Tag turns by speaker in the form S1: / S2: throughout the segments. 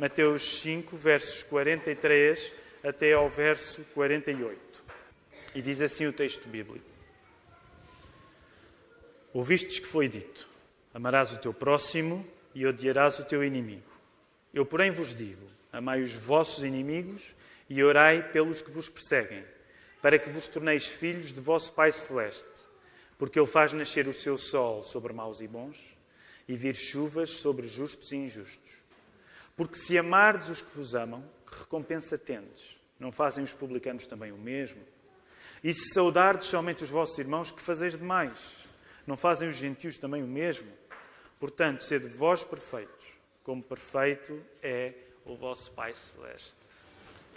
S1: Mateus 5, versos 43 até ao verso 48. E diz assim o texto bíblico: Ouvistes que foi dito: Amarás o teu próximo e odiarás o teu inimigo. Eu, porém, vos digo: Amai os vossos inimigos e orai pelos que vos perseguem, para que vos torneis filhos de vosso Pai Celeste, porque Ele faz nascer o seu sol sobre maus e bons e vir chuvas sobre justos e injustos. Porque se amardes os que vos amam, que recompensa tendes? Não fazem os publicanos também o mesmo? E se saudardes somente os vossos irmãos, que fazeis demais? Não fazem os gentios também o mesmo? Portanto, sede vós perfeitos, como perfeito é o vosso Pai Celeste.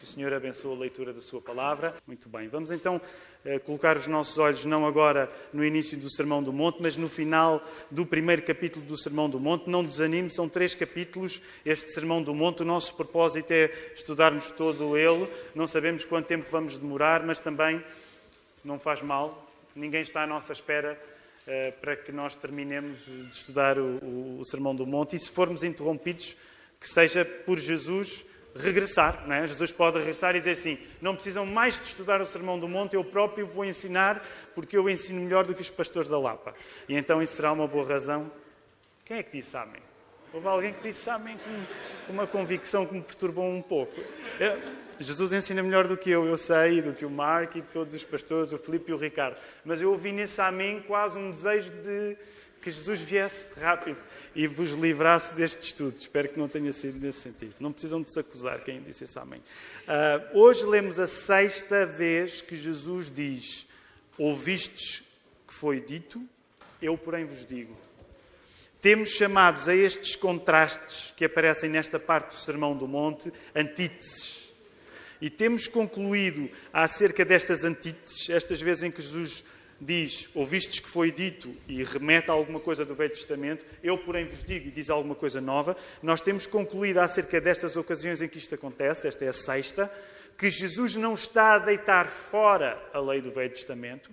S1: Que o Senhor abençoe a leitura da Sua palavra. Muito bem, vamos então eh, colocar os nossos olhos não agora no início do Sermão do Monte, mas no final do primeiro capítulo do Sermão do Monte. Não desanime, são três capítulos este Sermão do Monte. O nosso propósito é estudarmos todo ele. Não sabemos quanto tempo vamos demorar, mas também não faz mal. Ninguém está à nossa espera eh, para que nós terminemos de estudar o, o, o Sermão do Monte. E se formos interrompidos, que seja por Jesus regressar. Não é? Jesus pode regressar e dizer assim: não precisam mais de estudar o Sermão do Monte, eu próprio vou ensinar, porque eu ensino melhor do que os pastores da Lapa. E então isso será uma boa razão. Quem é que disse amém? Houve alguém que disse amém com uma convicção que me perturbou um pouco. Jesus ensina melhor do que eu, eu sei, do que o Mark e todos os pastores, o Filipe e o Ricardo. Mas eu ouvi nesse amém quase um desejo de que Jesus viesse rápido e vos livrasse deste estudo. Espero que não tenha sido nesse sentido. Não precisam de se acusar quem disse esse amém. Uh, hoje lemos a sexta vez que Jesus diz: Ouvistes que foi dito, eu, porém, vos digo. Temos chamados a estes contrastes que aparecem nesta parte do Sermão do Monte antíteses. E temos concluído acerca destas antíteses, estas vezes em que Jesus diz, ouvistes que foi dito e remete a alguma coisa do Velho Testamento, eu, porém, vos digo e diz alguma coisa nova, nós temos concluído acerca destas ocasiões em que isto acontece, esta é a sexta, que Jesus não está a deitar fora a lei do Velho Testamento,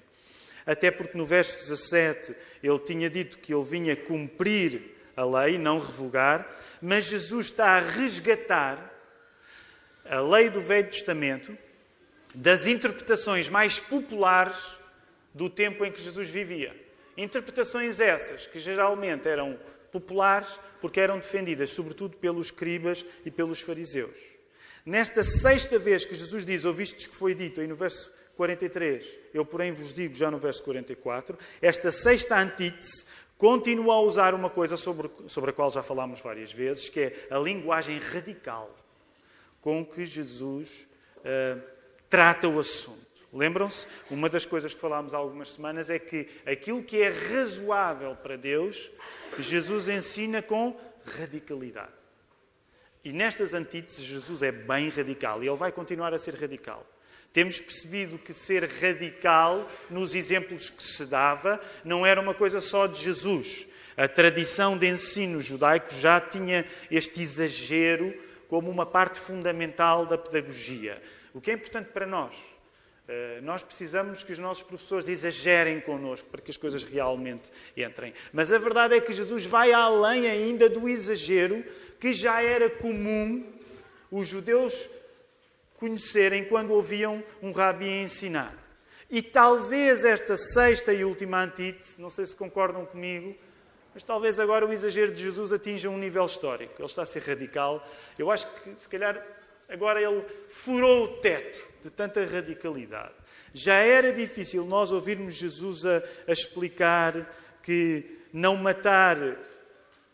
S1: até porque no verso 17 ele tinha dito que ele vinha cumprir a lei, não revogar, mas Jesus está a resgatar a lei do Velho Testamento das interpretações mais populares do tempo em que Jesus vivia. Interpretações essas que geralmente eram populares porque eram defendidas sobretudo pelos escribas e pelos fariseus. Nesta sexta vez que Jesus diz, ouvistes que foi dito, aí no verso 43, eu porém vos digo já no verso 44, esta sexta antítese continua a usar uma coisa sobre, sobre a qual já falámos várias vezes, que é a linguagem radical com que Jesus uh, trata o assunto. Lembram-se? Uma das coisas que falámos há algumas semanas é que aquilo que é razoável para Deus, Jesus ensina com radicalidade. E nestas antíteses, Jesus é bem radical e ele vai continuar a ser radical. Temos percebido que ser radical, nos exemplos que se dava, não era uma coisa só de Jesus. A tradição de ensino judaico já tinha este exagero como uma parte fundamental da pedagogia. O que é importante para nós nós precisamos que os nossos professores exagerem connosco para que as coisas realmente entrem. Mas a verdade é que Jesus vai além ainda do exagero que já era comum os judeus conhecerem quando ouviam um rabi ensinar. E talvez esta sexta e última antítese, não sei se concordam comigo, mas talvez agora o exagero de Jesus atinja um nível histórico. Ele está a ser radical. Eu acho que, se calhar, Agora ele furou o teto de tanta radicalidade. Já era difícil nós ouvirmos Jesus a, a explicar que não matar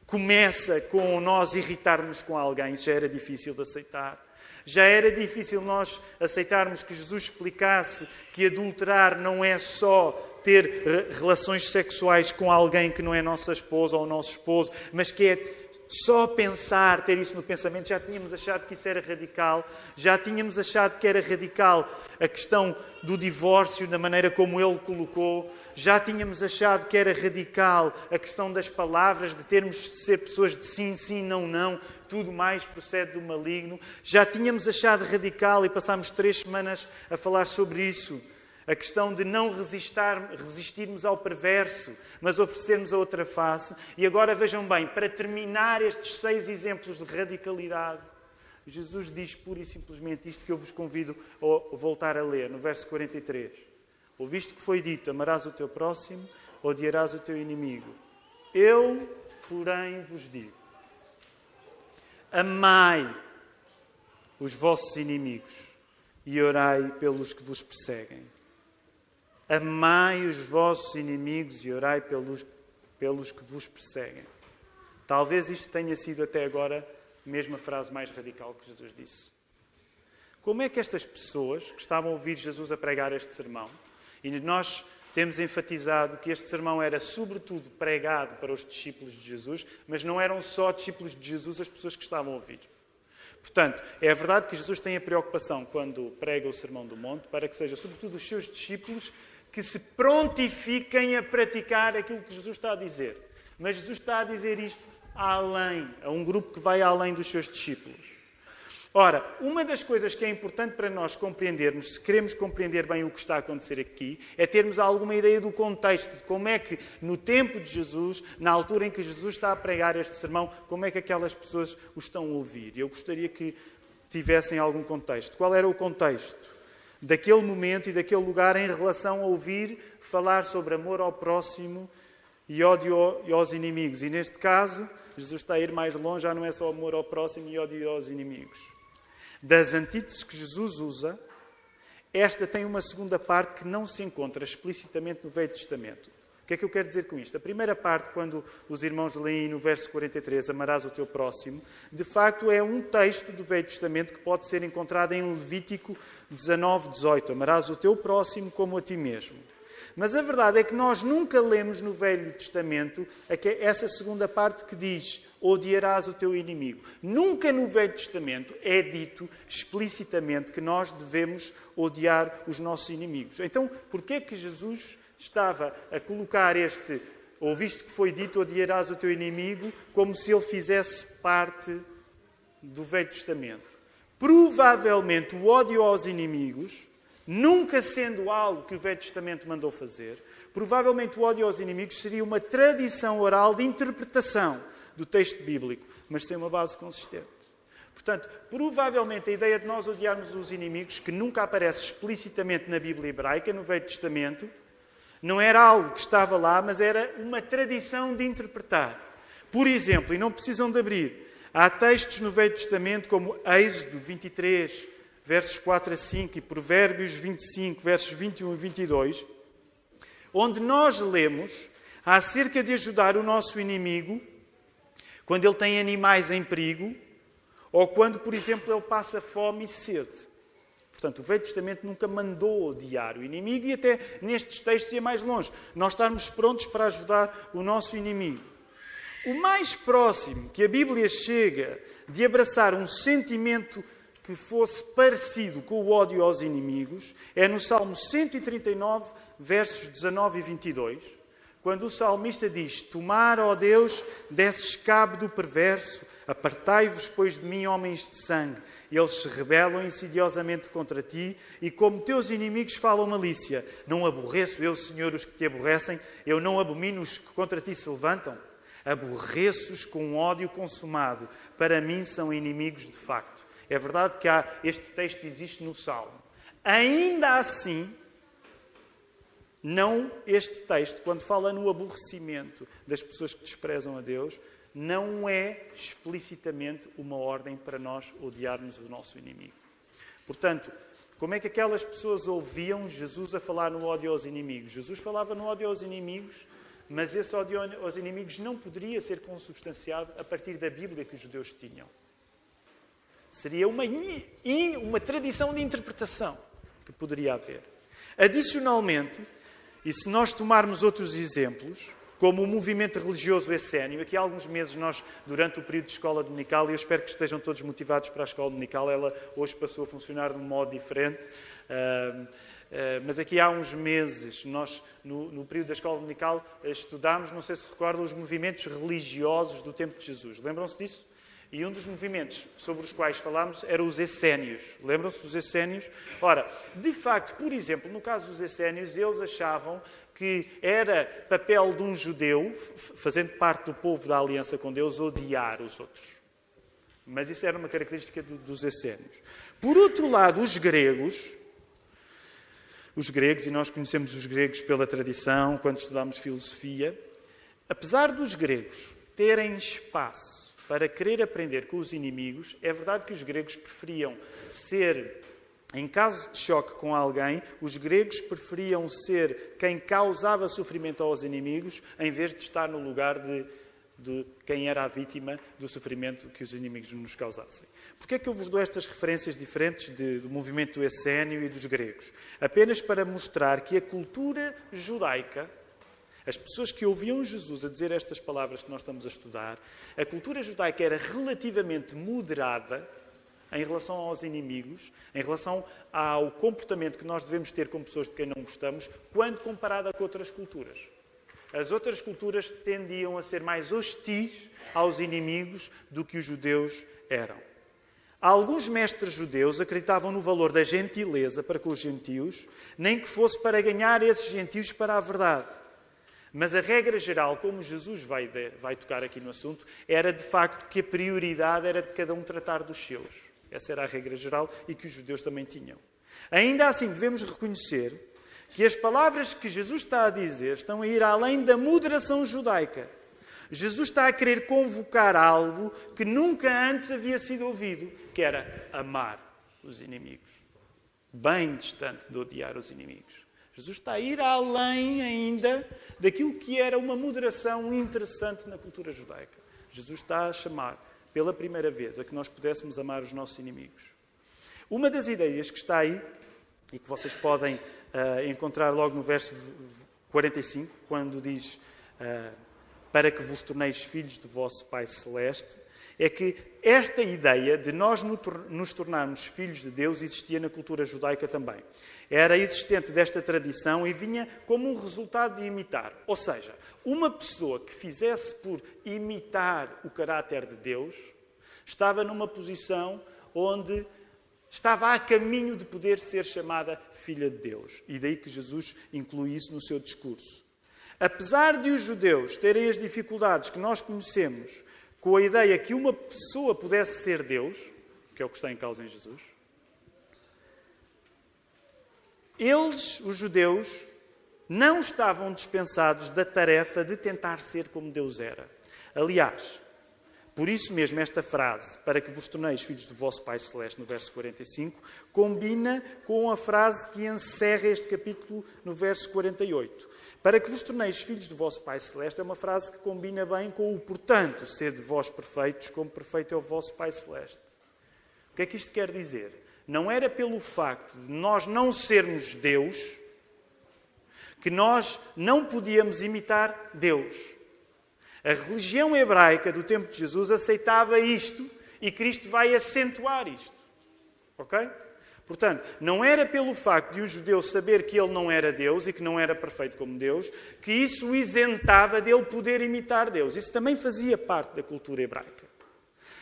S1: começa com nós irritarmos com alguém, já era difícil de aceitar. Já era difícil nós aceitarmos que Jesus explicasse que adulterar não é só ter relações sexuais com alguém que não é nossa esposa ou nosso esposo, mas que é só pensar, ter isso no pensamento, já tínhamos achado que isso era radical, já tínhamos achado que era radical a questão do divórcio, da maneira como ele colocou, já tínhamos achado que era radical a questão das palavras, de termos de ser pessoas de sim, sim, não, não, tudo mais procede do maligno, já tínhamos achado radical e passámos três semanas a falar sobre isso a questão de não resistirmos ao perverso, mas oferecermos a outra face. E agora vejam bem, para terminar estes seis exemplos de radicalidade, Jesus diz pura e simplesmente isto que eu vos convido a voltar a ler, no verso 43. Ouviste que foi dito: amarás o teu próximo, odiarás o teu inimigo. Eu, porém, vos digo: amai os vossos inimigos e orai pelos que vos perseguem. Amai os vossos inimigos e orai pelos, pelos que vos perseguem. Talvez isto tenha sido até agora a frase mais radical que Jesus disse. Como é que estas pessoas que estavam a ouvir Jesus a pregar este sermão, e nós temos enfatizado que este sermão era sobretudo pregado para os discípulos de Jesus, mas não eram só discípulos de Jesus as pessoas que estavam a ouvir. Portanto, é verdade que Jesus tem a preocupação quando prega o Sermão do Monte para que seja sobretudo os seus discípulos que se prontifiquem a praticar aquilo que Jesus está a dizer. Mas Jesus está a dizer isto além, a um grupo que vai além dos seus discípulos. Ora, uma das coisas que é importante para nós compreendermos, se queremos compreender bem o que está a acontecer aqui, é termos alguma ideia do contexto, de como é que, no tempo de Jesus, na altura em que Jesus está a pregar este sermão, como é que aquelas pessoas o estão a ouvir. Eu gostaria que tivessem algum contexto. Qual era o contexto? Daquele momento e daquele lugar em relação a ouvir falar sobre amor ao próximo e ódio aos inimigos. E neste caso, Jesus está a ir mais longe, já não é só amor ao próximo e ódio aos inimigos. Das antíteses que Jesus usa, esta tem uma segunda parte que não se encontra explicitamente no Velho Testamento. O que é que eu quero dizer com isto? A primeira parte, quando os irmãos leem no verso 43, amarás o teu próximo, de facto é um texto do Velho Testamento que pode ser encontrado em Levítico 19, 18. Amarás o teu próximo como a ti mesmo. Mas a verdade é que nós nunca lemos no Velho Testamento essa segunda parte que diz odiarás o teu inimigo. Nunca no Velho Testamento é dito explicitamente que nós devemos odiar os nossos inimigos. Então, por que é que Jesus estava a colocar este, ouviste que foi dito, odiarás o teu inimigo, como se ele fizesse parte do Velho Testamento. Provavelmente o ódio aos inimigos, nunca sendo algo que o Velho Testamento mandou fazer, provavelmente o ódio aos inimigos seria uma tradição oral de interpretação do texto bíblico, mas sem uma base consistente. Portanto, provavelmente a ideia de nós odiarmos os inimigos, que nunca aparece explicitamente na Bíblia hebraica, no Velho Testamento, não era algo que estava lá, mas era uma tradição de interpretar. Por exemplo, e não precisam de abrir, há textos no Velho Testamento como Êxodo 23, versos 4 a 5 e Provérbios 25, versos 21 e 22, onde nós lemos acerca de ajudar o nosso inimigo quando ele tem animais em perigo ou quando, por exemplo, ele passa fome e sede. Portanto, o Velho Testamento nunca mandou odiar o inimigo e até nestes textos ia mais longe. Nós estarmos prontos para ajudar o nosso inimigo. O mais próximo que a Bíblia chega de abraçar um sentimento que fosse parecido com o ódio aos inimigos é no Salmo 139, versos 19 e 22, quando o salmista diz: Tomar, ó Deus, desses cabo do perverso, apartai-vos, pois, de mim, homens de sangue eles se rebelam insidiosamente contra ti e, como teus inimigos falam malícia, não aborreço eu, Senhor, os que te aborrecem, eu não abomino os que contra ti se levantam. Aborreço-os com ódio consumado, para mim são inimigos de facto. É verdade que há, este texto existe no Salmo. Ainda assim, não este texto, quando fala no aborrecimento das pessoas que desprezam a Deus, não é explicitamente uma ordem para nós odiarmos o nosso inimigo. Portanto, como é que aquelas pessoas ouviam Jesus a falar no ódio aos inimigos? Jesus falava no ódio aos inimigos, mas esse ódio aos inimigos não poderia ser consubstanciado a partir da Bíblia que os judeus tinham. Seria uma, uma tradição de interpretação que poderia haver. Adicionalmente, e se nós tomarmos outros exemplos, como o movimento religioso essênio. Aqui há alguns meses nós, durante o período de escola dominical, e eu espero que estejam todos motivados para a escola dominical, ela hoje passou a funcionar de um modo diferente. Uh, uh, mas aqui há uns meses, nós, no, no, período da escola dominical, estudámos, não sei se recordam, os movimentos religiosos do tempo de Jesus. Lembram-se disso? E um dos movimentos sobre os quais falámos era os essénios. Lembram-se dos essénios? Ora, de facto, por exemplo, no caso dos essénios, eles achavam que era papel de um judeu, fazendo parte do povo da aliança com Deus, odiar os outros. Mas isso era uma característica do, dos essênios. Por outro lado, os gregos, os gregos, e nós conhecemos os gregos pela tradição, quando estudamos filosofia, apesar dos gregos terem espaço para querer aprender com os inimigos, é verdade que os gregos preferiam ser, em caso de choque com alguém, os gregos preferiam ser quem causava sofrimento aos inimigos, em vez de estar no lugar de de quem era a vítima do sofrimento que os inimigos nos causassem. Por é que eu vos dou estas referências diferentes de, do movimento essénio e dos gregos? Apenas para mostrar que a cultura judaica, as pessoas que ouviam Jesus a dizer estas palavras que nós estamos a estudar, a cultura judaica era relativamente moderada em relação aos inimigos, em relação ao comportamento que nós devemos ter com pessoas de quem não gostamos, quando comparada com outras culturas. As outras culturas tendiam a ser mais hostis aos inimigos do que os judeus eram. Alguns mestres judeus acreditavam no valor da gentileza para com os gentios, nem que fosse para ganhar esses gentios para a verdade. Mas a regra geral, como Jesus vai, vai tocar aqui no assunto, era de facto que a prioridade era de cada um tratar dos seus. Essa era a regra geral e que os judeus também tinham. Ainda assim, devemos reconhecer que as palavras que Jesus está a dizer estão a ir além da moderação judaica. Jesus está a querer convocar algo que nunca antes havia sido ouvido, que era amar os inimigos. Bem distante de odiar os inimigos. Jesus está a ir além ainda daquilo que era uma moderação interessante na cultura judaica. Jesus está a chamar, pela primeira vez, a que nós pudéssemos amar os nossos inimigos. Uma das ideias que está aí, e que vocês podem uh, encontrar logo no verso 45, quando diz uh, para que vos torneis filhos do vosso Pai Celeste, é que esta ideia de nós nos tornarmos filhos de Deus existia na cultura judaica também. Era existente desta tradição e vinha como um resultado de imitar. Ou seja, uma pessoa que fizesse por imitar o caráter de Deus estava numa posição onde estava a caminho de poder ser chamada filha de Deus. E daí que Jesus inclui isso no seu discurso. Apesar de os judeus terem as dificuldades que nós conhecemos com a ideia que uma pessoa pudesse ser Deus, que é o que está em causa em Jesus, eles, os judeus, não estavam dispensados da tarefa de tentar ser como Deus era. Aliás, por isso mesmo, esta frase, para que vos torneis filhos do vosso Pai Celeste, no verso 45, combina com a frase que encerra este capítulo no verso 48. Para que vos torneis filhos do vosso Pai Celeste é uma frase que combina bem com o portanto, ser de vós perfeitos, como perfeito é o vosso Pai Celeste. O que é que isto quer dizer? Não era pelo facto de nós não sermos Deus que nós não podíamos imitar Deus. A religião hebraica do tempo de Jesus aceitava isto e Cristo vai acentuar isto. Ok? Portanto, não era pelo facto de o judeu saber que ele não era Deus e que não era perfeito como Deus, que isso o isentava dele poder imitar Deus. Isso também fazia parte da cultura hebraica.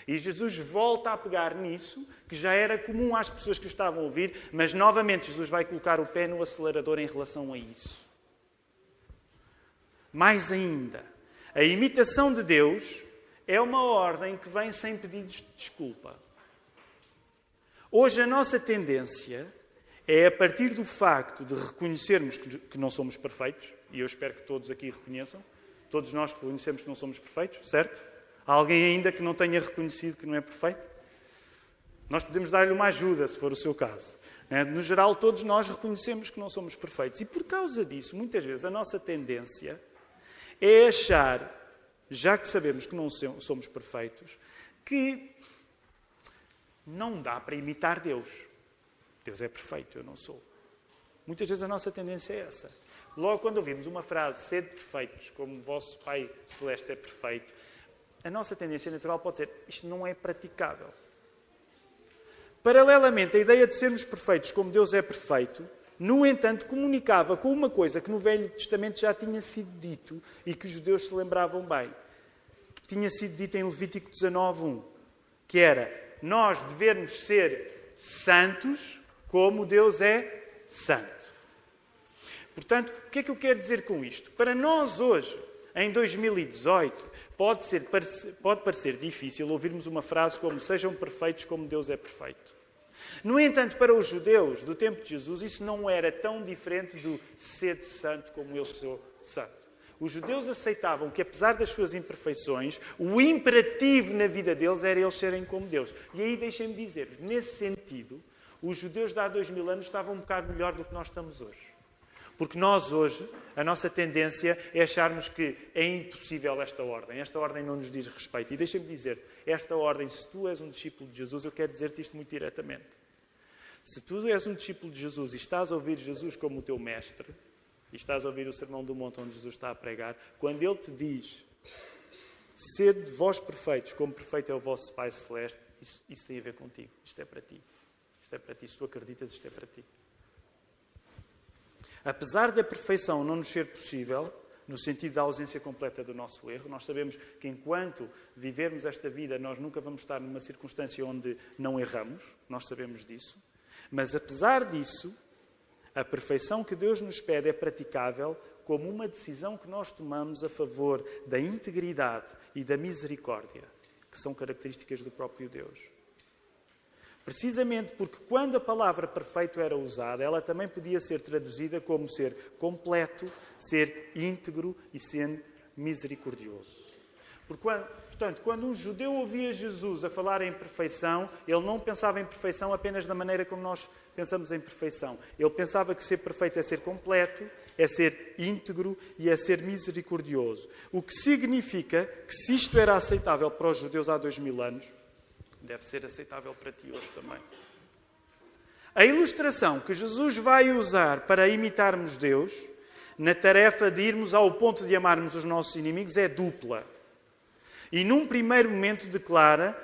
S1: E Jesus volta a pegar nisso, que já era comum às pessoas que o estavam a ouvir, mas novamente Jesus vai colocar o pé no acelerador em relação a isso. Mais ainda, a imitação de Deus é uma ordem que vem sem pedidos de desculpa. Hoje a nossa tendência é, a partir do facto de reconhecermos que não somos perfeitos, e eu espero que todos aqui reconheçam, todos nós reconhecemos que não somos perfeitos, certo? Há alguém ainda que não tenha reconhecido que não é perfeito? Nós podemos dar-lhe uma ajuda, se for o seu caso. Né? No geral, todos nós reconhecemos que não somos perfeitos. E por causa disso, muitas vezes, a nossa tendência é achar, já que sabemos que não somos perfeitos, que não dá para imitar Deus. Deus é perfeito, eu não sou. Muitas vezes a nossa tendência é essa. Logo quando ouvimos uma frase, sede perfeitos, como vosso Pai Celeste é perfeito, a nossa tendência natural pode ser, isto não é praticável. Paralelamente, a ideia de sermos perfeitos como Deus é perfeito no entanto, comunicava com uma coisa que no Velho Testamento já tinha sido dito e que os judeus se lembravam bem, que tinha sido dito em Levítico 19:1, que era nós devemos ser santos como Deus é santo. Portanto, o que é que eu quero dizer com isto? Para nós hoje, em 2018, Pode, ser, pode parecer difícil ouvirmos uma frase como sejam perfeitos como Deus é perfeito. No entanto, para os judeus do tempo de Jesus, isso não era tão diferente do ser santo como eu sou santo. Os judeus aceitavam que, apesar das suas imperfeições, o imperativo na vida deles era eles serem como Deus. E aí deixem-me dizer-vos, nesse sentido, os judeus de há dois mil anos estavam um bocado melhor do que nós estamos hoje. Porque nós hoje, a nossa tendência é acharmos que é impossível esta ordem. Esta ordem não nos diz respeito. E deixa-me dizer-te, esta ordem, se tu és um discípulo de Jesus, eu quero dizer-te isto muito diretamente. Se tu és um discípulo de Jesus e estás a ouvir Jesus como o teu mestre, e estás a ouvir o sermão do monte onde Jesus está a pregar, quando ele te diz sede vós perfeitos, como perfeito é o vosso Pai Celeste, isso, isso tem a ver contigo. Isto é para ti. Isto é para ti. Se tu acreditas, isto é para ti. Apesar da perfeição não nos ser possível, no sentido da ausência completa do nosso erro, nós sabemos que enquanto vivermos esta vida, nós nunca vamos estar numa circunstância onde não erramos, nós sabemos disso. Mas apesar disso, a perfeição que Deus nos pede é praticável como uma decisão que nós tomamos a favor da integridade e da misericórdia, que são características do próprio Deus. Precisamente porque quando a palavra perfeito era usada, ela também podia ser traduzida como ser completo, ser íntegro e ser misericordioso. portanto, quando um judeu ouvia Jesus a falar em perfeição, ele não pensava em perfeição apenas da maneira como nós pensamos em perfeição. Ele pensava que ser perfeito é ser completo, é ser íntegro e é ser misericordioso. O que significa que, se isto era aceitável para os judeus há dois mil anos, deve ser aceitável para ti hoje também. A ilustração que Jesus vai usar para imitarmos Deus, na tarefa de irmos ao ponto de amarmos os nossos inimigos, é dupla. E num primeiro momento declara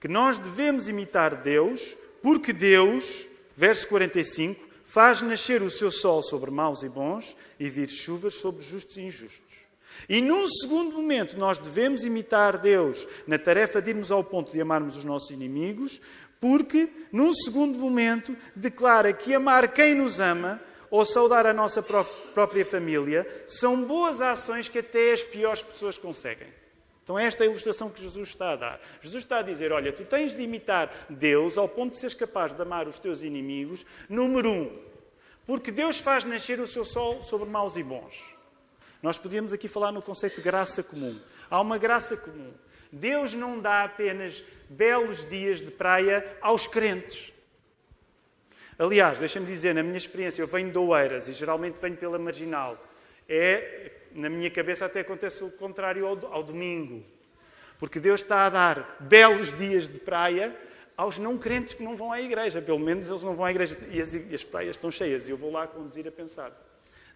S1: que nós devemos imitar Deus, porque Deus, verso 45, faz nascer o seu sol sobre maus e bons e vir chuvas sobre justos e injustos. E num segundo momento, nós devemos imitar Deus na tarefa de irmos ao ponto de amarmos os nossos inimigos, porque, num segundo momento, declara que amar quem nos ama ou saudar a nossa própria família são boas ações que até as piores pessoas conseguem. Então, esta é a ilustração que Jesus está a dar. Jesus está a dizer: olha, tu tens de imitar Deus ao ponto de seres capaz de amar os teus inimigos, número um, porque Deus faz nascer o seu sol sobre maus e bons. Nós podíamos aqui falar no conceito de graça comum. Há uma graça comum. Deus não dá apenas belos dias de praia aos crentes. Aliás, deixa-me dizer, na minha experiência, eu venho de Oeiras e geralmente venho pela marginal. É, na minha cabeça até acontece o contrário ao, ao domingo. Porque Deus está a dar belos dias de praia aos não crentes que não vão à igreja. Pelo menos eles não vão à igreja e as, e as praias estão cheias. E eu vou lá conduzir a pensar.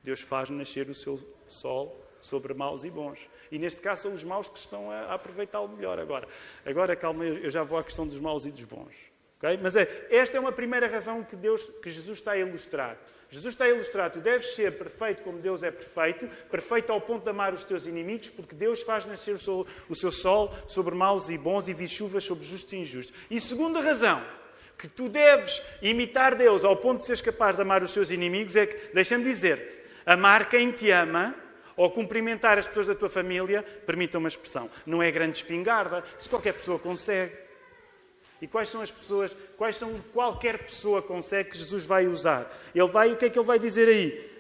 S1: Deus faz nascer o seu sol sobre maus e bons. E neste caso são os maus que estão a aproveitá-lo melhor agora. Agora, calma, eu já vou à questão dos maus e dos bons. Okay? Mas é, esta é uma primeira razão que, Deus, que Jesus está a ilustrar. Jesus está a ilustrar, tu deves ser perfeito como Deus é perfeito, perfeito ao ponto de amar os teus inimigos, porque Deus faz nascer o seu, o seu sol sobre maus e bons e vir chuvas sobre justos e injustos. E segunda razão, que tu deves imitar Deus ao ponto de seres capaz de amar os seus inimigos, é que, deixa-me dizer-te, Amar quem te ama ou cumprimentar as pessoas da tua família, permita uma expressão, não é grande espingarda, isso qualquer pessoa consegue. E quais são as pessoas, quais são qualquer pessoa consegue que Jesus vai usar? Ele vai, o que é que ele vai dizer aí?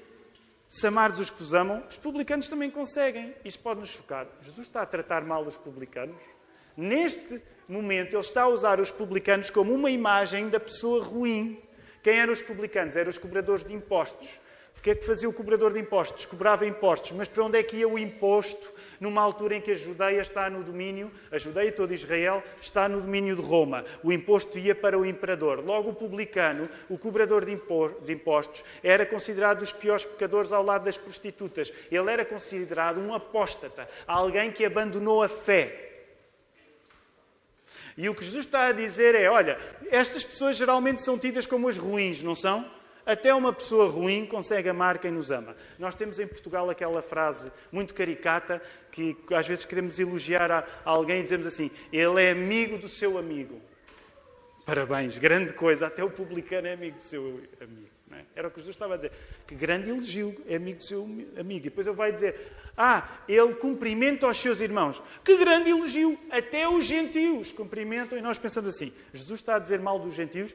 S1: Se amares os que vos amam, os publicanos também conseguem. Isto pode nos chocar. Jesus está a tratar mal os publicanos? Neste momento, ele está a usar os publicanos como uma imagem da pessoa ruim. Quem eram os publicanos? Eram os cobradores de impostos que é que fazia o cobrador de impostos? Cobrava impostos, mas para onde é que ia o imposto numa altura em que a Judeia está no domínio, a Judeia todo Israel está no domínio de Roma. O imposto ia para o imperador. Logo o publicano, o cobrador de impostos, era considerado dos piores pecadores ao lado das prostitutas. Ele era considerado um apóstata, alguém que abandonou a fé. E o que Jesus está a dizer é: olha, estas pessoas geralmente são tidas como as ruins, não são? Até uma pessoa ruim consegue amar quem nos ama. Nós temos em Portugal aquela frase muito caricata que às vezes queremos elogiar a alguém e dizemos assim: ele é amigo do seu amigo. Parabéns, grande coisa. Até o publicano é amigo do seu amigo. É? Era o que Jesus estava a dizer. Que grande elogio, é amigo do seu amigo. E depois ele vai dizer: Ah, ele cumprimenta os seus irmãos. Que grande elogio! Até os gentios cumprimentam. E nós pensamos assim: Jesus está a dizer mal dos gentios.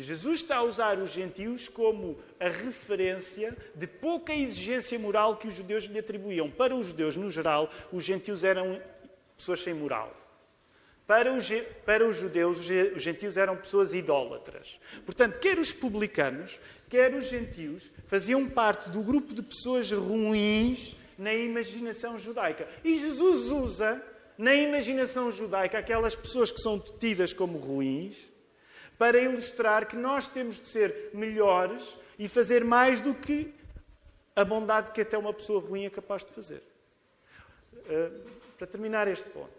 S1: Jesus está a usar os gentios como a referência de pouca exigência moral que os judeus lhe atribuíam. Para os judeus, no geral, os gentios eram pessoas sem moral. Para os, para os judeus, os gentios eram pessoas idólatras. Portanto, quer os publicanos, quer os gentios, faziam parte do grupo de pessoas ruins na imaginação judaica. E Jesus usa, na imaginação judaica, aquelas pessoas que são tidas como ruins para ilustrar que nós temos de ser melhores e fazer mais do que a bondade que até uma pessoa ruim é capaz de fazer. Uh, para terminar este ponto,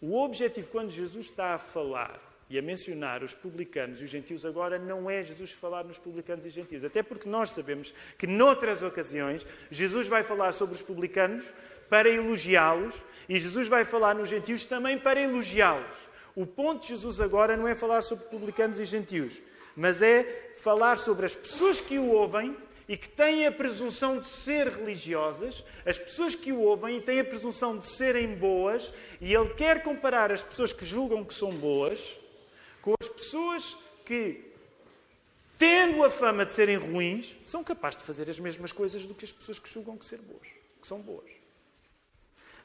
S1: o objetivo, quando Jesus está a falar e a mencionar os publicanos e os gentios agora, não é Jesus falar nos publicanos e gentios. Até porque nós sabemos que, noutras ocasiões, Jesus vai falar sobre os publicanos para elogiá-los e Jesus vai falar nos gentios também para elogiá-los. O ponto de Jesus agora não é falar sobre publicanos e gentios, mas é falar sobre as pessoas que o ouvem e que têm a presunção de ser religiosas, as pessoas que o ouvem e têm a presunção de serem boas, e ele quer comparar as pessoas que julgam que são boas com as pessoas que, tendo a fama de serem ruins, são capazes de fazer as mesmas coisas do que as pessoas que julgam que, ser boas, que são boas.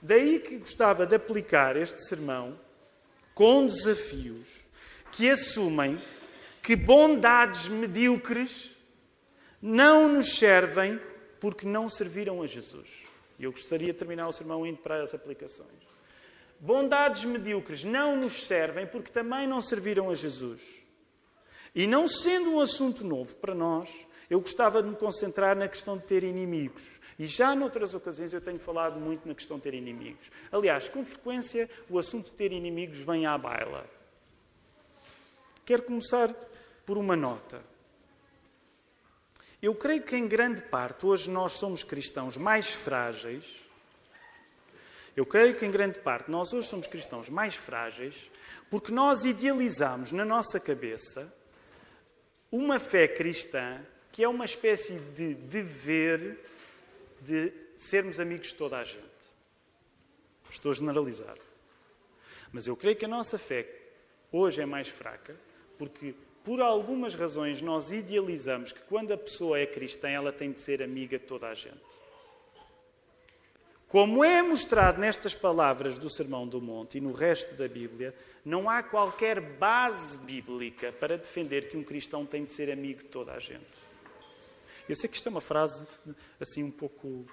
S1: Daí que gostava de aplicar este sermão com desafios que assumem que bondades medíocres não nos servem porque não serviram a Jesus. E eu gostaria de terminar o sermão indo para as aplicações. Bondades medíocres não nos servem porque também não serviram a Jesus. E não sendo um assunto novo para nós, eu gostava de me concentrar na questão de ter inimigos. E já noutras ocasiões eu tenho falado muito na questão de ter inimigos. Aliás, com frequência o assunto de ter inimigos vem à baila. Quero começar por uma nota. Eu creio que em grande parte hoje nós somos cristãos mais frágeis. Eu creio que em grande parte nós hoje somos cristãos mais frágeis porque nós idealizamos na nossa cabeça uma fé cristã que é uma espécie de dever de sermos amigos de toda a gente. Estou a generalizar. Mas eu creio que a nossa fé hoje é mais fraca, porque por algumas razões nós idealizamos que quando a pessoa é cristã, ela tem de ser amiga de toda a gente. Como é mostrado nestas palavras do Sermão do Monte e no resto da Bíblia, não há qualquer base bíblica para defender que um cristão tem de ser amigo de toda a gente. Eu sei que isto é uma frase assim um pouco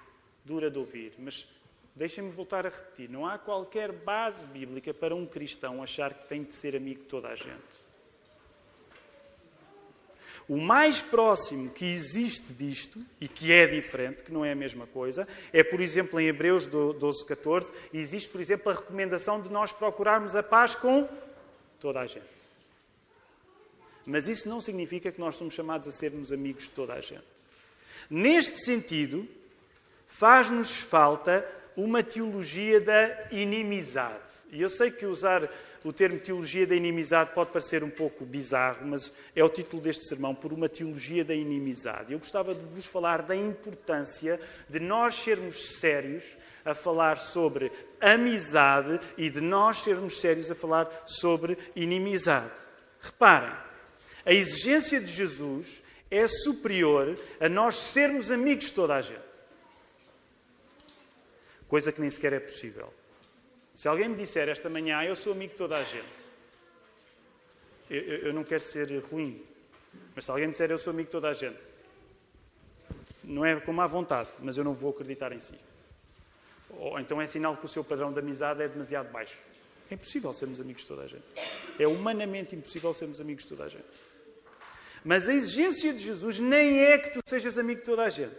S1: dura de ouvir, mas deixem-me voltar a repetir. Não há qualquer base bíblica para um cristão achar que tem de ser amigo de toda a gente. O mais próximo que existe disto, e que é diferente, que não é a mesma coisa, é, por exemplo, em Hebreus 12, 14, existe, por exemplo, a recomendação de nós procurarmos a paz com toda a gente. Mas isso não significa que nós somos chamados a sermos amigos de toda a gente. Neste sentido, faz-nos falta uma teologia da inimizade. E eu sei que usar o termo teologia da inimizade pode parecer um pouco bizarro, mas é o título deste sermão, por uma teologia da inimizade. Eu gostava de vos falar da importância de nós sermos sérios a falar sobre amizade e de nós sermos sérios a falar sobre inimizade. Reparem, a exigência de Jesus é superior a nós sermos amigos de toda a gente. Coisa que nem sequer é possível. Se alguém me disser esta manhã, eu sou amigo de toda a gente, eu, eu não quero ser ruim, mas se alguém me disser eu sou amigo de toda a gente, não é com má vontade, mas eu não vou acreditar em si. Ou então é sinal que o seu padrão de amizade é demasiado baixo. É impossível sermos amigos de toda a gente. É humanamente impossível sermos amigos de toda a gente. Mas a exigência de Jesus nem é que tu sejas amigo de toda a gente.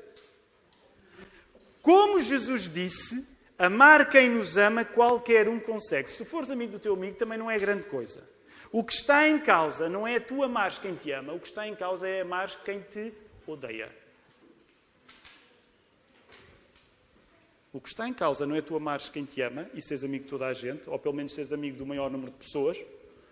S1: Como Jesus disse, amar quem nos ama, qualquer um consegue. Se tu fores amigo do teu amigo, também não é grande coisa. O que está em causa não é tu amares quem te ama, o que está em causa é amares quem te odeia. O que está em causa não é tu amares quem te ama e seres amigo de toda a gente, ou pelo menos seres amigo do maior número de pessoas.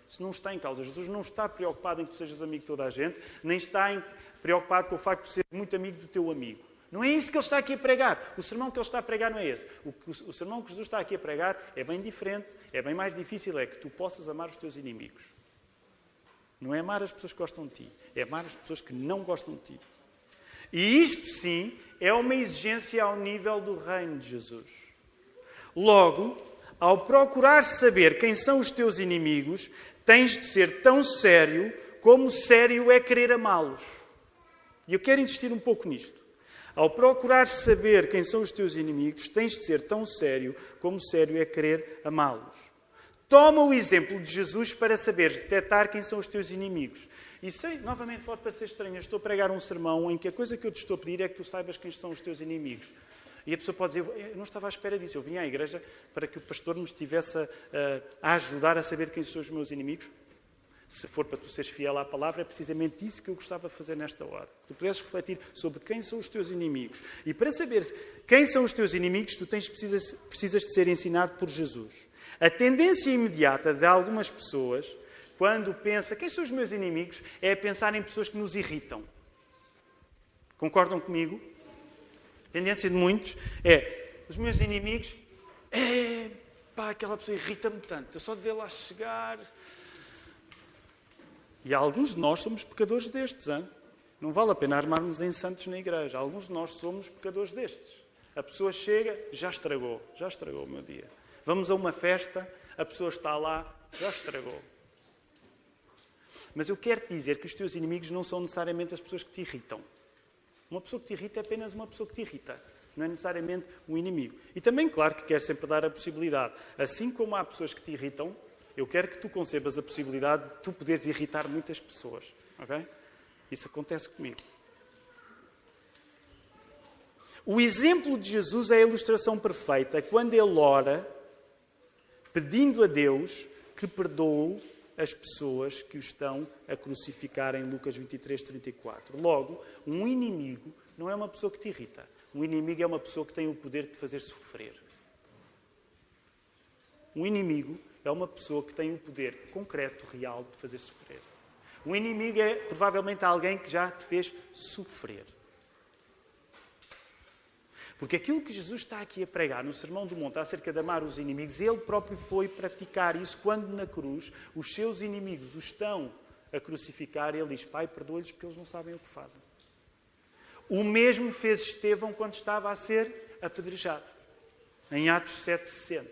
S1: Isso não está em causa. Jesus não está preocupado em que tu sejas amigo de toda a gente, nem está em, preocupado com o facto de ser muito amigo do teu amigo. Não é isso que ele está aqui a pregar. O sermão que ele está a pregar não é esse. O, o, o sermão que Jesus está aqui a pregar é bem diferente, é bem mais difícil, é que tu possas amar os teus inimigos. Não é amar as pessoas que gostam de ti, é amar as pessoas que não gostam de ti. E isto sim é uma exigência ao nível do reino de Jesus. Logo, ao procurar saber quem são os teus inimigos, tens de ser tão sério como sério é querer amá-los. E eu quero insistir um pouco nisto. Ao procurar saber quem são os teus inimigos, tens de ser tão sério como sério é querer amá-los. Toma o exemplo de Jesus para saberes detectar quem são os teus inimigos. E sei, novamente, pode parecer estranho, estou a pregar um sermão em que a coisa que eu te estou a pedir é que tu saibas quem são os teus inimigos. E a pessoa pode dizer, eu não estava à espera disso, eu vim à igreja para que o pastor me estivesse a, a ajudar a saber quem são os meus inimigos. Se for para tu seres fiel à palavra, é precisamente isso que eu gostava de fazer nesta hora. Tu pudesses refletir sobre quem são os teus inimigos. E para saber quem são os teus inimigos, tu tens, precisas, precisas de ser ensinado por Jesus. A tendência imediata de algumas pessoas, quando pensa quem são os meus inimigos, é pensar em pessoas que nos irritam. Concordam comigo? Tendência de muitos é os meus inimigos, é pá, aquela pessoa irrita-me tanto, eu só de vê-la chegar. E alguns de nós somos pecadores destes, hein? não vale a pena armarmos em santos na igreja. Alguns de nós somos pecadores destes. A pessoa chega, já estragou, já estragou o meu dia. Vamos a uma festa, a pessoa está lá, já estragou. Mas eu quero dizer que os teus inimigos não são necessariamente as pessoas que te irritam. Uma pessoa que te irrita é apenas uma pessoa que te irrita. Não é necessariamente um inimigo. E também, claro, que quero sempre dar a possibilidade. Assim como há pessoas que te irritam, eu quero que tu concebas a possibilidade de tu poderes irritar muitas pessoas. Ok? Isso acontece comigo. O exemplo de Jesus é a ilustração perfeita quando ele ora pedindo a Deus que perdoe as pessoas que o estão a crucificar em Lucas 23, 34. Logo, um inimigo não é uma pessoa que te irrita. Um inimigo é uma pessoa que tem o poder de te fazer sofrer. Um inimigo é uma pessoa que tem o poder concreto, real, de fazer sofrer. Um inimigo é provavelmente alguém que já te fez sofrer. Porque aquilo que Jesus está aqui a pregar no Sermão do Monte acerca de amar os inimigos, ele próprio foi praticar isso quando na cruz os seus inimigos o estão a crucificar. Ele diz: Pai, perdoa-lhes porque eles não sabem o que fazem. O mesmo fez Estevão quando estava a ser apedrejado, em Atos 7,60.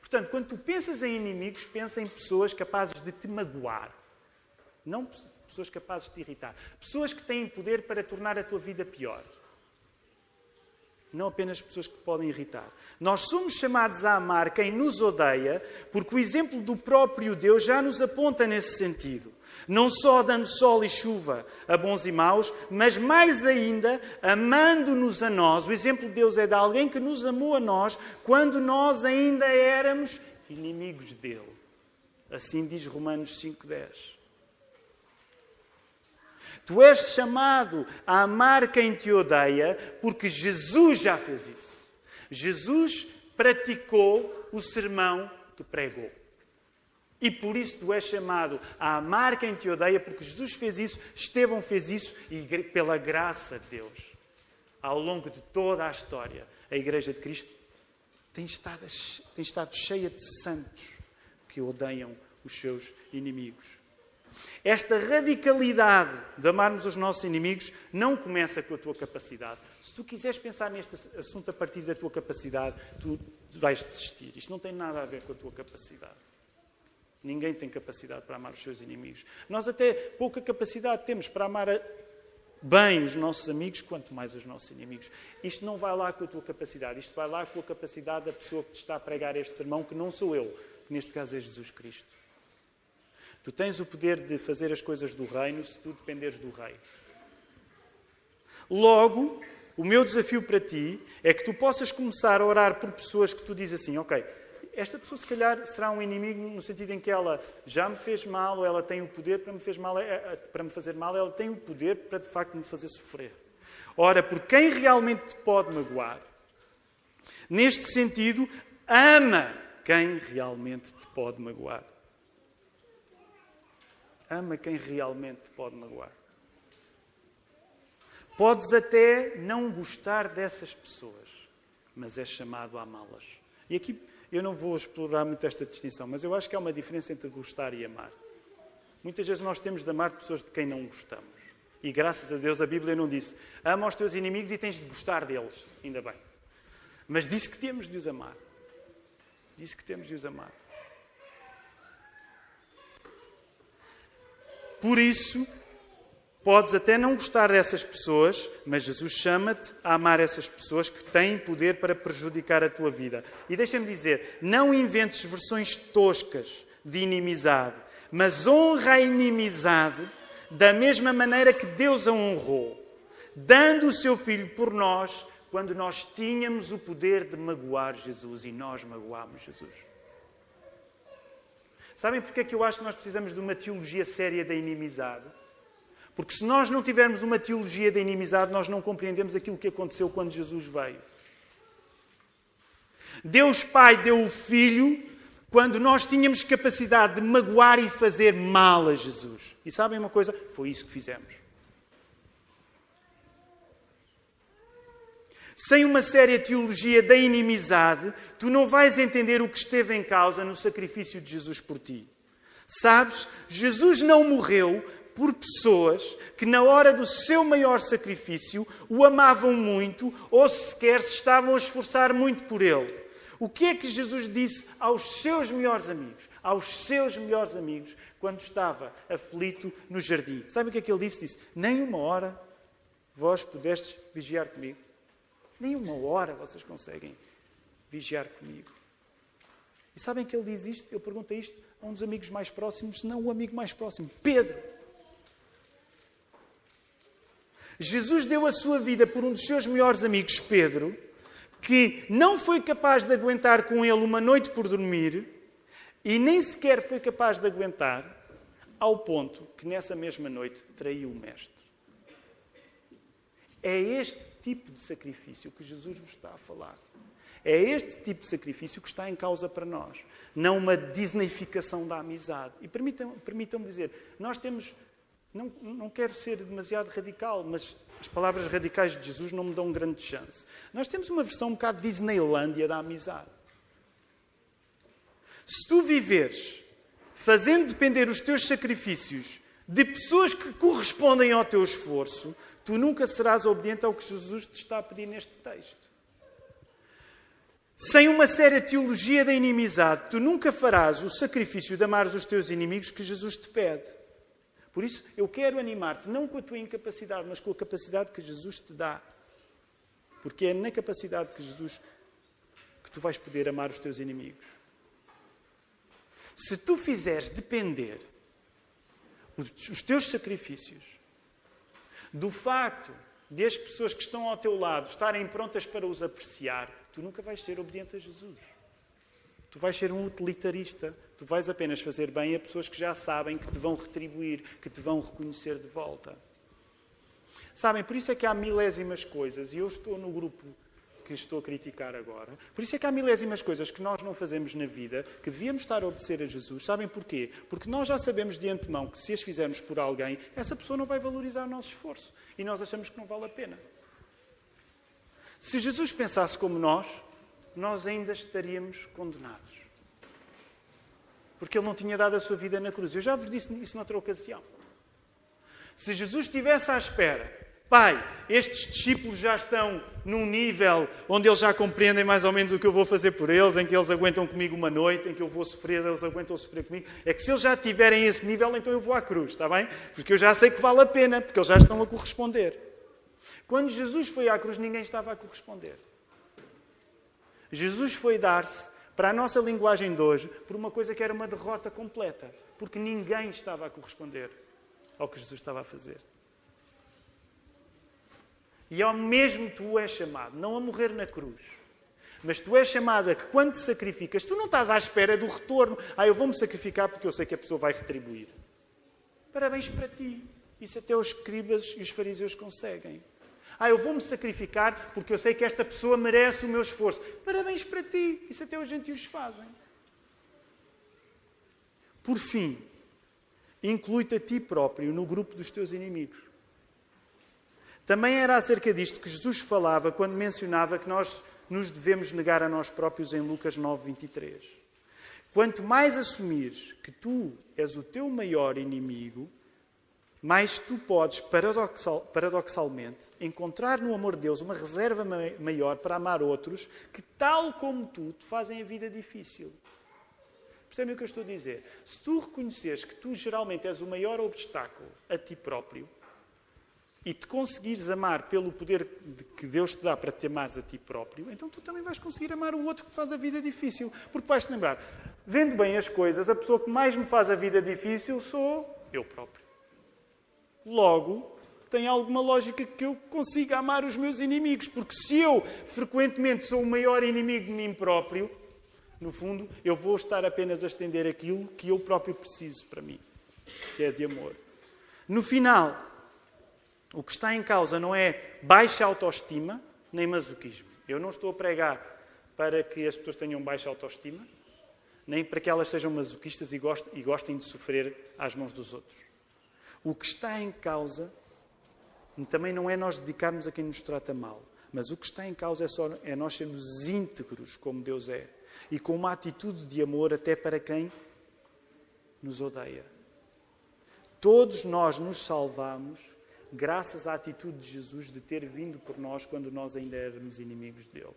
S1: Portanto, quando tu pensas em inimigos, pensa em pessoas capazes de te magoar. Não pessoas capazes de te irritar. Pessoas que têm poder para tornar a tua vida pior não apenas pessoas que podem irritar. Nós somos chamados a amar quem nos odeia, porque o exemplo do próprio Deus já nos aponta nesse sentido. Não só dando sol e chuva a bons e maus, mas mais ainda amando-nos a nós. O exemplo de Deus é de alguém que nos amou a nós quando nós ainda éramos inimigos dele. Assim diz Romanos 5,10. Tu és chamado a amar quem te odeia, porque Jesus já fez isso. Jesus praticou o sermão que pregou. E por isso tu és chamado a amar quem te odeia, porque Jesus fez isso, Estevão fez isso, e pela graça de Deus, ao longo de toda a história, a Igreja de Cristo tem estado, tem estado cheia de santos que odeiam os seus inimigos. Esta radicalidade de amarmos os nossos inimigos não começa com a tua capacidade. Se tu quiseres pensar neste assunto a partir da tua capacidade, tu vais desistir. Isto não tem nada a ver com a tua capacidade. Ninguém tem capacidade para amar os seus inimigos. Nós até pouca capacidade temos para amar bem os nossos amigos, quanto mais os nossos inimigos. Isto não vai lá com a tua capacidade, isto vai lá com a capacidade da pessoa que te está a pregar este sermão, que não sou eu, que neste caso é Jesus Cristo. Tu tens o poder de fazer as coisas do reino se tu dependeres do rei. Logo, o meu desafio para ti é que tu possas começar a orar por pessoas que tu dizes assim, ok, esta pessoa se calhar será um inimigo no sentido em que ela já me fez mal ou ela tem o poder para me, fez mal, eh, eh, para me fazer mal, ela tem o poder para de facto me fazer sofrer. Ora, por quem realmente te pode magoar, neste sentido, ama quem realmente te pode magoar. Ama quem realmente te pode magoar. Podes até não gostar dessas pessoas, mas és chamado a amá-las. E aqui eu não vou explorar muito esta distinção, mas eu acho que há uma diferença entre gostar e amar. Muitas vezes nós temos de amar pessoas de quem não gostamos. E graças a Deus a Bíblia não disse ama os teus inimigos e tens de gostar deles. Ainda bem. Mas disse que temos de os amar. Disse que temos de os amar. Por isso, podes até não gostar dessas pessoas, mas Jesus chama-te a amar essas pessoas que têm poder para prejudicar a tua vida. E deixa-me dizer, não inventes versões toscas de inimizade, mas honra a inimizade da mesma maneira que Deus a honrou, dando o seu Filho por nós quando nós tínhamos o poder de magoar Jesus e nós magoámos Jesus. Sabem porque é que eu acho que nós precisamos de uma teologia séria da inimizade? Porque se nós não tivermos uma teologia da inimizade, nós não compreendemos aquilo que aconteceu quando Jesus veio. Deus Pai deu o Filho quando nós tínhamos capacidade de magoar e fazer mal a Jesus. E sabem uma coisa? Foi isso que fizemos. Sem uma séria teologia da inimizade, tu não vais entender o que esteve em causa no sacrifício de Jesus por ti. Sabes, Jesus não morreu por pessoas que, na hora do seu maior sacrifício, o amavam muito ou sequer se estavam a esforçar muito por ele. O que é que Jesus disse aos seus melhores amigos? Aos seus melhores amigos, quando estava aflito no jardim. Sabe o que é que ele disse? Disse: Nem uma hora vós pudestes vigiar comigo. Nem uma hora vocês conseguem vigiar comigo. E sabem que ele diz isto? Ele pergunta isto a um dos amigos mais próximos, se não o amigo mais próximo, Pedro. Jesus deu a sua vida por um dos seus melhores amigos, Pedro, que não foi capaz de aguentar com ele uma noite por dormir e nem sequer foi capaz de aguentar ao ponto que nessa mesma noite traiu o Mestre. É este tipo de sacrifício que Jesus vos está a falar. É este tipo de sacrifício que está em causa para nós, não uma disneyficação da amizade. E permitam-me permitam dizer, nós temos. Não, não quero ser demasiado radical, mas as palavras radicais de Jesus não me dão grande chance. Nós temos uma versão um bocado Disneylândia da amizade. Se tu viveres fazendo depender os teus sacrifícios de pessoas que correspondem ao teu esforço, tu nunca serás obediente ao que Jesus te está a pedir neste texto. Sem uma séria teologia da inimizade, tu nunca farás o sacrifício de amar os teus inimigos que Jesus te pede. Por isso, eu quero animar-te, não com a tua incapacidade, mas com a capacidade que Jesus te dá. Porque é na capacidade que Jesus que tu vais poder amar os teus inimigos. Se tu fizeres depender os teus sacrifícios do facto de as pessoas que estão ao teu lado estarem prontas para os apreciar, tu nunca vais ser obediente a Jesus. Tu vais ser um utilitarista. Tu vais apenas fazer bem a pessoas que já sabem que te vão retribuir, que te vão reconhecer de volta. Sabem, por isso é que há milésimas coisas, e eu estou no grupo que estou a criticar agora. Por isso é que há milésimas coisas que nós não fazemos na vida que devíamos estar a obedecer a Jesus. Sabem porquê? Porque nós já sabemos de antemão que se as fizermos por alguém, essa pessoa não vai valorizar o nosso esforço. E nós achamos que não vale a pena. Se Jesus pensasse como nós, nós ainda estaríamos condenados. Porque ele não tinha dado a sua vida na cruz. Eu já vos disse isso noutra ocasião. Se Jesus estivesse à espera Pai, estes discípulos já estão num nível onde eles já compreendem mais ou menos o que eu vou fazer por eles, em que eles aguentam comigo uma noite, em que eu vou sofrer, eles aguentam sofrer comigo. É que se eles já tiverem esse nível, então eu vou à cruz, está bem? Porque eu já sei que vale a pena, porque eles já estão a corresponder. Quando Jesus foi à cruz, ninguém estava a corresponder. Jesus foi dar-se, para a nossa linguagem de hoje, por uma coisa que era uma derrota completa, porque ninguém estava a corresponder ao que Jesus estava a fazer. E ao mesmo tu és chamado, não a morrer na cruz, mas tu és chamado a que quando te sacrificas, tu não estás à espera do retorno. Ah, eu vou-me sacrificar porque eu sei que a pessoa vai retribuir. Parabéns para ti. Isso até os escribas e os fariseus conseguem. Ah, eu vou-me sacrificar porque eu sei que esta pessoa merece o meu esforço. Parabéns para ti. Isso até os gentios fazem. Por fim, inclui-te a ti próprio no grupo dos teus inimigos. Também era acerca disto que Jesus falava quando mencionava que nós nos devemos negar a nós próprios em Lucas 9, 23. Quanto mais assumires que tu és o teu maior inimigo, mais tu podes, paradoxal, paradoxalmente, encontrar no amor de Deus uma reserva maior para amar outros que, tal como tu, te fazem a vida difícil. Percebem o que eu estou a dizer? Se tu reconheceres que tu geralmente és o maior obstáculo a ti próprio e te conseguires amar pelo poder que Deus te dá para te amares a ti próprio, então tu também vais conseguir amar o outro que te faz a vida difícil. Porque vais-te lembrar, vendo bem as coisas, a pessoa que mais me faz a vida difícil sou eu próprio. Logo, tem alguma lógica que eu consiga amar os meus inimigos, porque se eu frequentemente sou o maior inimigo de mim próprio, no fundo, eu vou estar apenas a estender aquilo que eu próprio preciso para mim, que é de amor. No final, o que está em causa não é baixa autoestima nem masoquismo. Eu não estou a pregar para que as pessoas tenham baixa autoestima, nem para que elas sejam masoquistas e gostem de sofrer às mãos dos outros. O que está em causa também não é nós dedicarmos a quem nos trata mal, mas o que está em causa é, só, é nós sermos íntegros como Deus é e com uma atitude de amor até para quem nos odeia. Todos nós nos salvamos graças à atitude de Jesus de ter vindo por nós quando nós ainda éramos inimigos dele.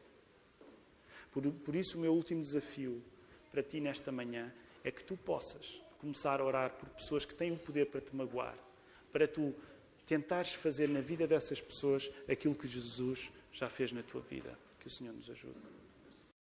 S1: Por, por isso, o meu último desafio para ti nesta manhã é que tu possas começar a orar por pessoas que têm o poder para te magoar, para tu tentares fazer na vida dessas pessoas aquilo que Jesus já fez na tua vida. Que o Senhor nos ajude.